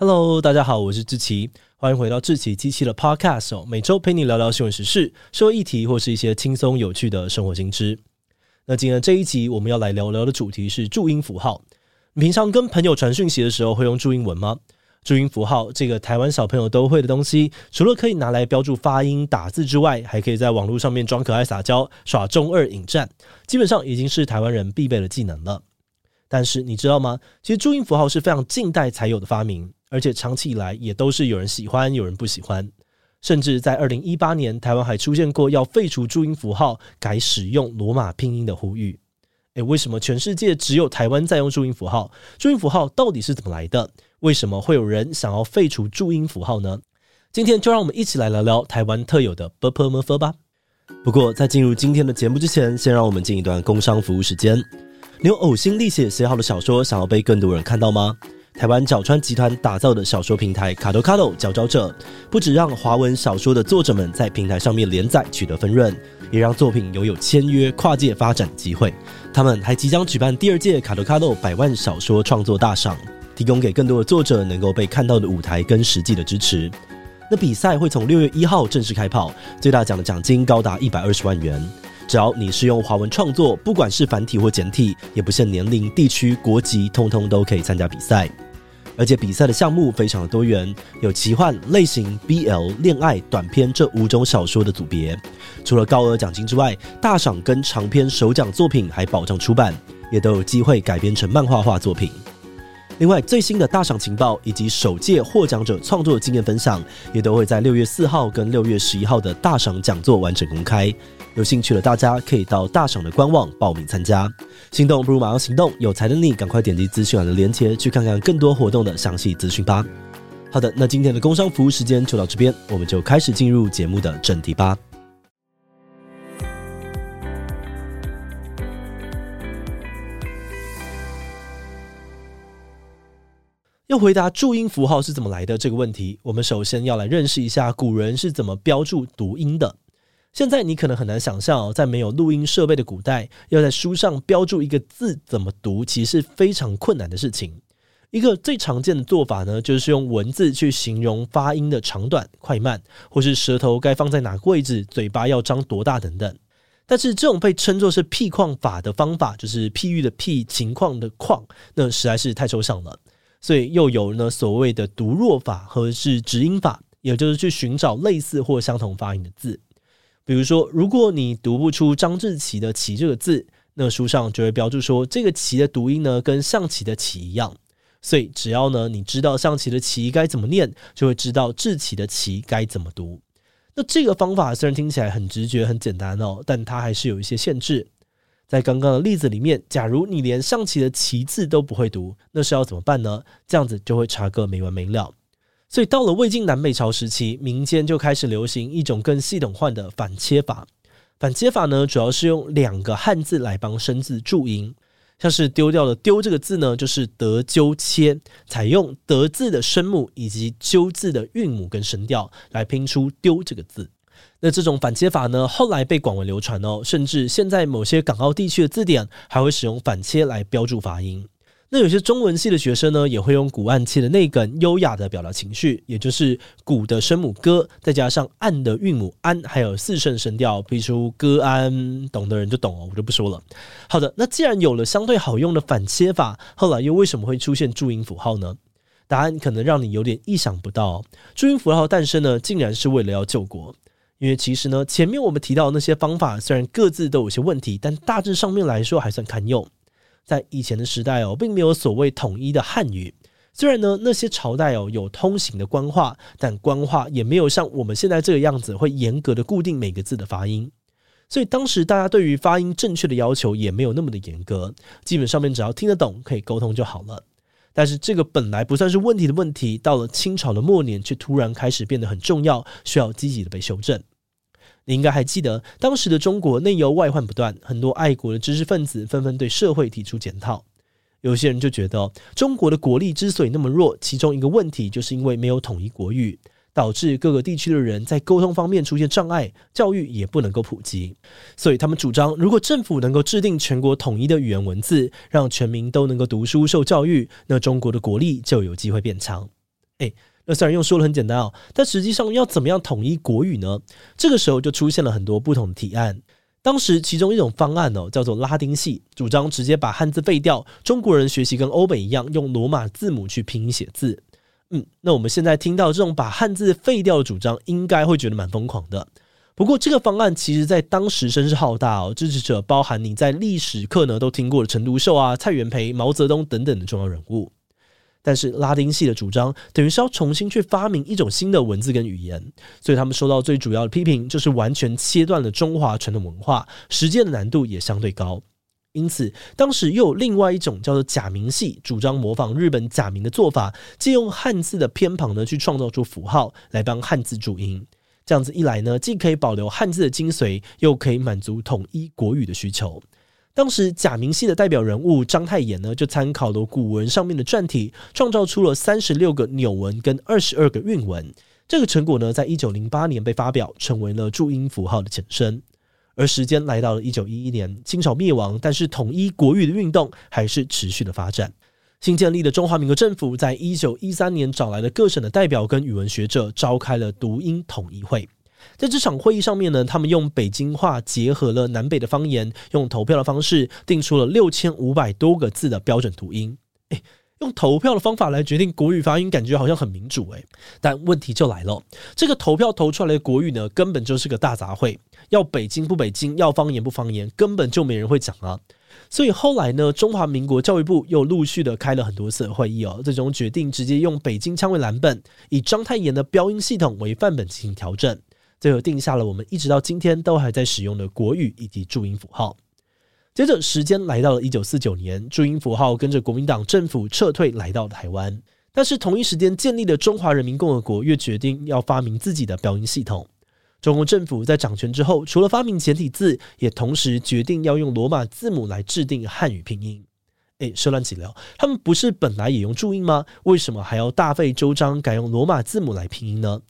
Hello，大家好，我是志奇，欢迎回到志奇机器的 Podcast，每周陪你聊聊新闻时事、社会议题或是一些轻松有趣的生活新知。那今天这一集我们要来聊聊的主题是注音符号。你平常跟朋友传讯息的时候会用注音文吗？注音符号这个台湾小朋友都会的东西，除了可以拿来标注发音、打字之外，还可以在网络上面装可爱、撒娇、耍中二、引战，基本上已经是台湾人必备的技能了。但是你知道吗？其实注音符号是非常近代才有的发明。而且长期以来也都是有人喜欢，有人不喜欢。甚至在二零一八年，台湾还出现过要废除注音符号，改使用罗马拼音的呼吁。诶，为什么全世界只有台湾在用注音符号？注音符号到底是怎么来的？为什么会有人想要废除注音符号呢？今天就让我们一起来聊聊台湾特有的 b u p e r m e r 吧。不过，在进入今天的节目之前，先让我们进一段工商服务时间。你有呕心沥血写好的小说，想要被更多人看到吗？台湾角川集团打造的小说平台卡多卡多佼佼者，不只让华文小说的作者们在平台上面连载取得分润，也让作品拥有签约跨界发展机会。他们还即将举办第二届卡多卡多百万小说创作大赏，提供给更多的作者能够被看到的舞台跟实际的支持。那比赛会从六月一号正式开跑，最大奖的奖金高达一百二十万元。只要你是用华文创作，不管是繁体或简体，也不限年龄、地区、国籍，通通都可以参加比赛。而且比赛的项目非常的多元，有奇幻类型、BL、恋爱、短篇这五种小说的组别。除了高额奖金之外，大赏跟长篇首奖作品还保障出版，也都有机会改编成漫画化作品。另外，最新的大赏情报以及首届获奖者创作经验分享，也都会在六月四号跟六月十一号的大赏讲座完整公开。有兴趣的大家可以到大赏的官网报名参加。心动不如马上行动，有才的你赶快点击资讯栏的链接去看看更多活动的详细资讯吧。好的，那今天的工商服务时间就到这边，我们就开始进入节目的正题吧。要回答注音符号是怎么来的这个问题，我们首先要来认识一下古人是怎么标注读音的。现在你可能很难想象，在没有录音设备的古代，要在书上标注一个字怎么读，其实是非常困难的事情。一个最常见的做法呢，就是用文字去形容发音的长短、快慢，或是舌头该放在哪个位置、嘴巴要张多大等等。但是这种被称作是譬况法的方法，就是譬喻的譬、情况的况，那实在是太抽象了。所以又有呢所谓的读弱法和是指音法，也就是去寻找类似或相同发音的字。比如说，如果你读不出张志奇的“奇”这个字，那书上就会标注说这个“奇”的读音呢跟象棋的“棋”一样。所以只要呢你知道象棋的“棋”该怎么念，就会知道志奇的“祺”该怎么读。那这个方法虽然听起来很直觉、很简单哦，但它还是有一些限制。在刚刚的例子里面，假如你连象棋的“棋”字都不会读，那是要怎么办呢？这样子就会查个没完没了。所以到了魏晋南北朝时期，民间就开始流行一种更系统化的反切法。反切法呢，主要是用两个汉字来帮生字注音，像是丢掉的“丢”这个字呢，就是得纠切，采用“得”字的声母以及“纠”字的韵母跟声调来拼出“丢”这个字。那这种反切法呢，后来被广为流传哦，甚至现在某些港澳地区的字典还会使用反切来标注发音。那有些中文系的学生呢，也会用古按切的内梗，优雅的表达情绪，也就是古的声母歌，再加上按的韵母安，还有四声声调，比如歌安，懂的人就懂哦，我就不说了。好的，那既然有了相对好用的反切法，后来又为什么会出现注音符号呢？答案可能让你有点意想不到，注音符号诞生呢，竟然是为了要救国。因为其实呢，前面我们提到那些方法，虽然各自都有些问题，但大致上面来说还算堪用。在以前的时代哦，并没有所谓统一的汉语。虽然呢，那些朝代哦有通行的官话，但官话也没有像我们现在这个样子，会严格的固定每个字的发音。所以当时大家对于发音正确的要求也没有那么的严格，基本上面只要听得懂，可以沟通就好了。但是这个本来不算是问题的问题，到了清朝的末年，却突然开始变得很重要，需要积极的被修正。你应该还记得，当时的中国内忧外患不断，很多爱国的知识分子纷纷对社会提出检讨。有些人就觉得，中国的国力之所以那么弱，其中一个问题就是因为没有统一国语。导致各个地区的人在沟通方面出现障碍，教育也不能够普及。所以他们主张，如果政府能够制定全国统一的语言文字，让全民都能够读书受教育，那中国的国力就有机会变强。诶，那虽然用说的很简单哦，但实际上要怎么样统一国语呢？这个时候就出现了很多不同的提案。当时其中一种方案哦，叫做拉丁系，主张直接把汉字废掉，中国人学习跟欧美一样，用罗马字母去拼音写字。嗯，那我们现在听到这种把汉字废掉的主张，应该会觉得蛮疯狂的。不过，这个方案其实在当时声势浩大哦，支持者包含你在历史课呢都听过的陈独秀啊、蔡元培、毛泽东等等的重要人物。但是，拉丁系的主张等于是要重新去发明一种新的文字跟语言，所以他们受到最主要的批评就是完全切断了中华传统文化，实践的难度也相对高。因此，当时又有另外一种叫做假名系，主张模仿日本假名的做法，借用汉字的偏旁呢，去创造出符号来帮汉字注音。这样子一来呢，既可以保留汉字的精髓，又可以满足统一国语的需求。当时假名系的代表人物章太炎呢，就参考了古文上面的篆体，创造出了三十六个纽文跟二十二个韵文。这个成果呢，在一九零八年被发表，成为了注音符号的前身。而时间来到了一九一一年，清朝灭亡，但是统一国语的运动还是持续的发展。新建立的中华民国政府在一九一三年找来了各省的代表跟语文学者，召开了读音统一会。在这场会议上面呢，他们用北京话结合了南北的方言，用投票的方式定出了六千五百多个字的标准读音。诶用投票的方法来决定国语发音，感觉好像很民主诶。但问题就来了，这个投票投出来的国语呢，根本就是个大杂烩，要北京不北京，要方言不方言，根本就没人会讲啊。所以后来呢，中华民国教育部又陆续的开了很多次会议哦，最终决定直接用北京腔为蓝本，以章太炎的标音系统为范本进行调整，最后定下了我们一直到今天都还在使用的国语以及注音符号。接着，时间来到了一九四九年，注音符号跟着国民党政府撤退，来到台湾。但是同一时间建立的中华人民共和国又决定要发明自己的标音系统。中共政府在掌权之后，除了发明简体字，也同时决定要用罗马字母来制定汉语拼音。诶，说乱起来，他们不是本来也用注音吗？为什么还要大费周章改用罗马字母来拼音呢？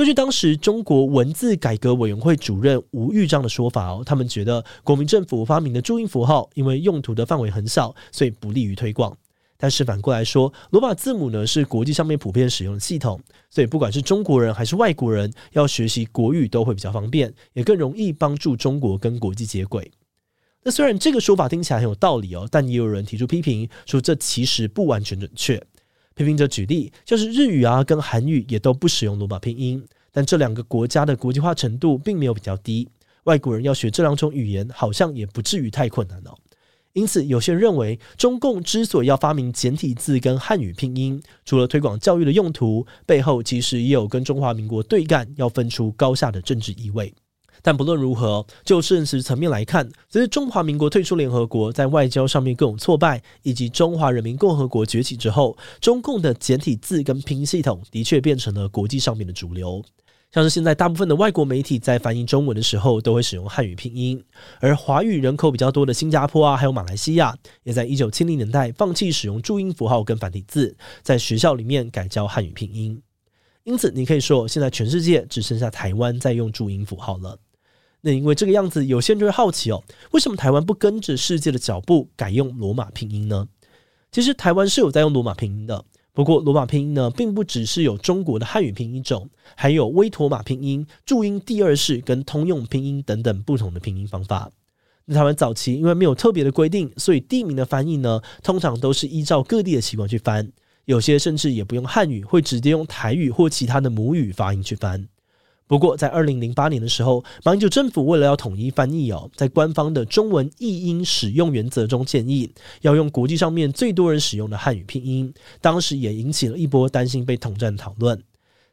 根据当时中国文字改革委员会主任吴玉章的说法哦，他们觉得国民政府发明的注音符号，因为用途的范围很小，所以不利于推广。但是反过来说，罗马字母呢是国际上面普遍使用的系统，所以不管是中国人还是外国人，要学习国语都会比较方便，也更容易帮助中国跟国际接轨。那虽然这个说法听起来很有道理哦，但也有人提出批评，说这其实不完全准确。批评者举例，就是日语啊跟韩语也都不使用罗马拼音，但这两个国家的国际化程度并没有比较低，外国人要学这两种语言，好像也不至于太困难哦。因此，有些人认为，中共之所以要发明简体字跟汉语拼音，除了推广教育的用途，背后其实也有跟中华民国对干，要分出高下的政治意味。但不论如何，就现实层面来看，随着中华民国退出联合国，在外交上面各种挫败，以及中华人民共和国崛起之后，中共的简体字跟拼音系统的确变成了国际上面的主流。像是现在大部分的外国媒体在翻译中文的时候，都会使用汉语拼音，而华语人口比较多的新加坡啊，还有马来西亚，也在一九七零年代放弃使用注音符号跟繁体字，在学校里面改教汉语拼音。因此，你可以说，现在全世界只剩下台湾在用注音符号了。那因为这个样子，有些人就会好奇哦，为什么台湾不跟着世界的脚步改用罗马拼音呢？其实台湾是有在用罗马拼音的，不过罗马拼音呢，并不只是有中国的汉语拼音种，还有威妥玛拼音、注音第二式跟通用拼音等等不同的拼音方法。那台湾早期因为没有特别的规定，所以地名的翻译呢，通常都是依照各地的习惯去翻，有些甚至也不用汉语，会直接用台语或其他的母语发音去翻。不过，在二零零八年的时候，马英九政府为了要统一翻译哦，在官方的中文译音使用原则中建议要用国际上面最多人使用的汉语拼音，当时也引起了一波担心被统战的讨论。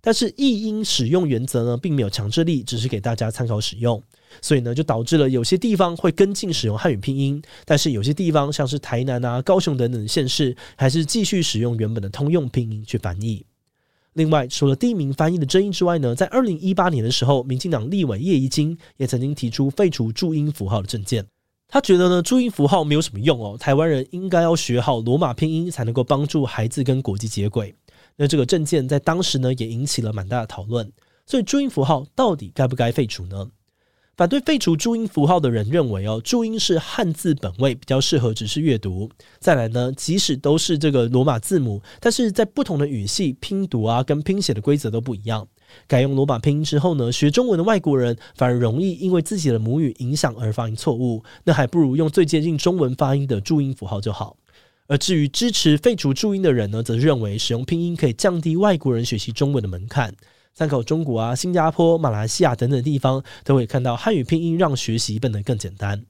但是译音使用原则呢，并没有强制力，只是给大家参考使用。所以呢，就导致了有些地方会跟进使用汉语拼音，但是有些地方像是台南啊、高雄等等的县市，还是继续使用原本的通用拼音去翻译。另外，除了第一名翻译的争议之外呢，在二零一八年的时候，民进党立委叶宜津也曾经提出废除注音符号的政见。他觉得呢，注音符号没有什么用哦，台湾人应该要学好罗马拼音，才能够帮助孩子跟国际接轨。那这个政见在当时呢，也引起了蛮大的讨论。所以，注音符号到底该不该废除呢？反对废除注音符号的人认为，哦，注音是汉字本位，比较适合只是阅读。再来呢，即使都是这个罗马字母，但是在不同的语系拼读啊，跟拼写的规则都不一样。改用罗马拼音之后呢，学中文的外国人反而容易因为自己的母语影响而发音错误。那还不如用最接近中文发音的注音符号就好。而至于支持废除注音的人呢，则认为使用拼音可以降低外国人学习中文的门槛。参考中国啊、新加坡、马来西亚等等地方，都会看到汉语拼音让学习变得更简单。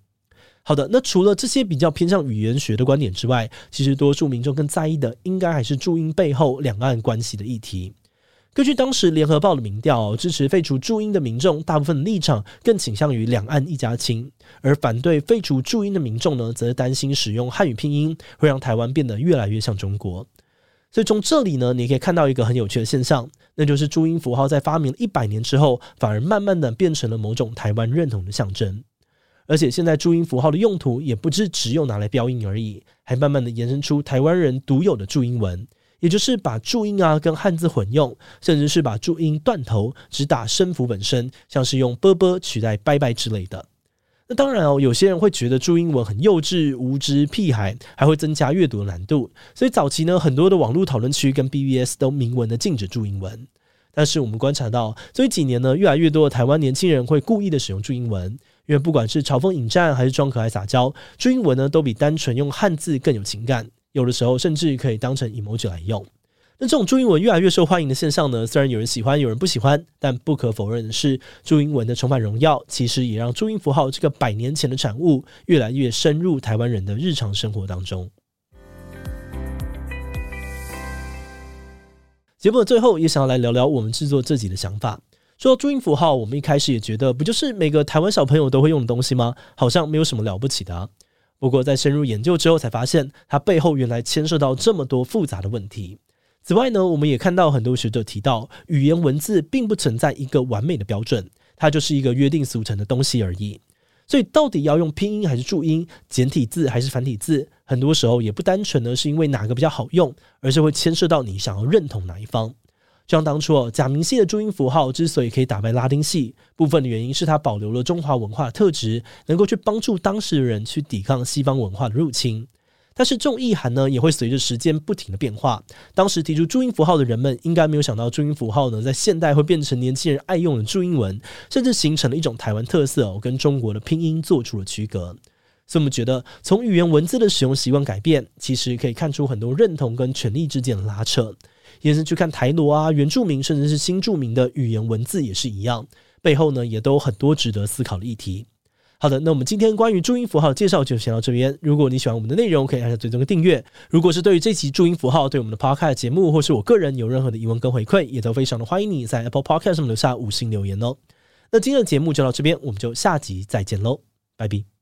好的，那除了这些比较偏向语言学的观点之外，其实多数民众更在意的，应该还是注音背后两岸关系的议题。根据当时联合报的民调，支持废除注音的民众，大部分立场更倾向于两岸一家亲；而反对废除注音的民众呢，则担心使用汉语拼音会让台湾变得越来越像中国。所以从这里呢，你可以看到一个很有趣的现象，那就是注音符号在发明了一百年之后，反而慢慢的变成了某种台湾认同的象征。而且现在注音符号的用途也不是只有拿来标音而已，还慢慢的延伸出台湾人独有的注音文，也就是把注音啊跟汉字混用，甚至是把注音断头，只打声符本身，像是用啵啵取代拜拜之类的。那当然哦，有些人会觉得注音文很幼稚、无知、屁孩，还会增加阅读的难度。所以早期呢，很多的网络讨论区跟 BBS 都明文的禁止注音文。但是我们观察到，最近几年呢，越来越多的台湾年轻人会故意的使用注音文，因为不管是嘲讽引战还是装可爱撒娇，注音文呢都比单纯用汉字更有情感，有的时候甚至可以当成 emoji 来用。那这种注音文越来越受欢迎的现象呢，虽然有人喜欢，有人不喜欢，但不可否认的是，注音文的重返荣耀，其实也让注音符号这个百年前的产物，越来越深入台湾人的日常生活当中。节目的最后，也想要来聊聊我们制作自己的想法。说到注音符号，我们一开始也觉得，不就是每个台湾小朋友都会用的东西吗？好像没有什么了不起的。不过在深入研究之后，才发现它背后原来牵涉到这么多复杂的问题。此外呢，我们也看到很多学者提到，语言文字并不存在一个完美的标准，它就是一个约定俗成的东西而已。所以，到底要用拼音还是注音，简体字还是繁体字，很多时候也不单纯的是因为哪个比较好用，而是会牵涉到你想要认同哪一方。就像当初哦，假名系的注音符号之所以可以打败拉丁系，部分的原因是它保留了中华文化的特质，能够去帮助当时的人去抵抗西方文化的入侵。但是这种意涵呢，也会随着时间不停的变化。当时提出注音符号的人们，应该没有想到注音符号呢，在现代会变成年轻人爱用的注音文，甚至形成了一种台湾特色哦，跟中国的拼音做出了区隔。所以我们觉得，从语言文字的使用习惯改变，其实可以看出很多认同跟权力之间的拉扯。延伸去看台罗啊、原住民，甚至是新住民的语言文字也是一样，背后呢，也都有很多值得思考的议题。好的，那我们今天关于注音符号的介绍就先到这边。如果你喜欢我们的内容，可以按下最终的订阅。如果是对于这期注音符号对我们的 Podcast 节目，或是我个人有任何的疑问跟回馈，也都非常的欢迎你在 Apple Podcast 上面留下五星留言哦。那今天的节目就到这边，我们就下集再见喽，拜拜。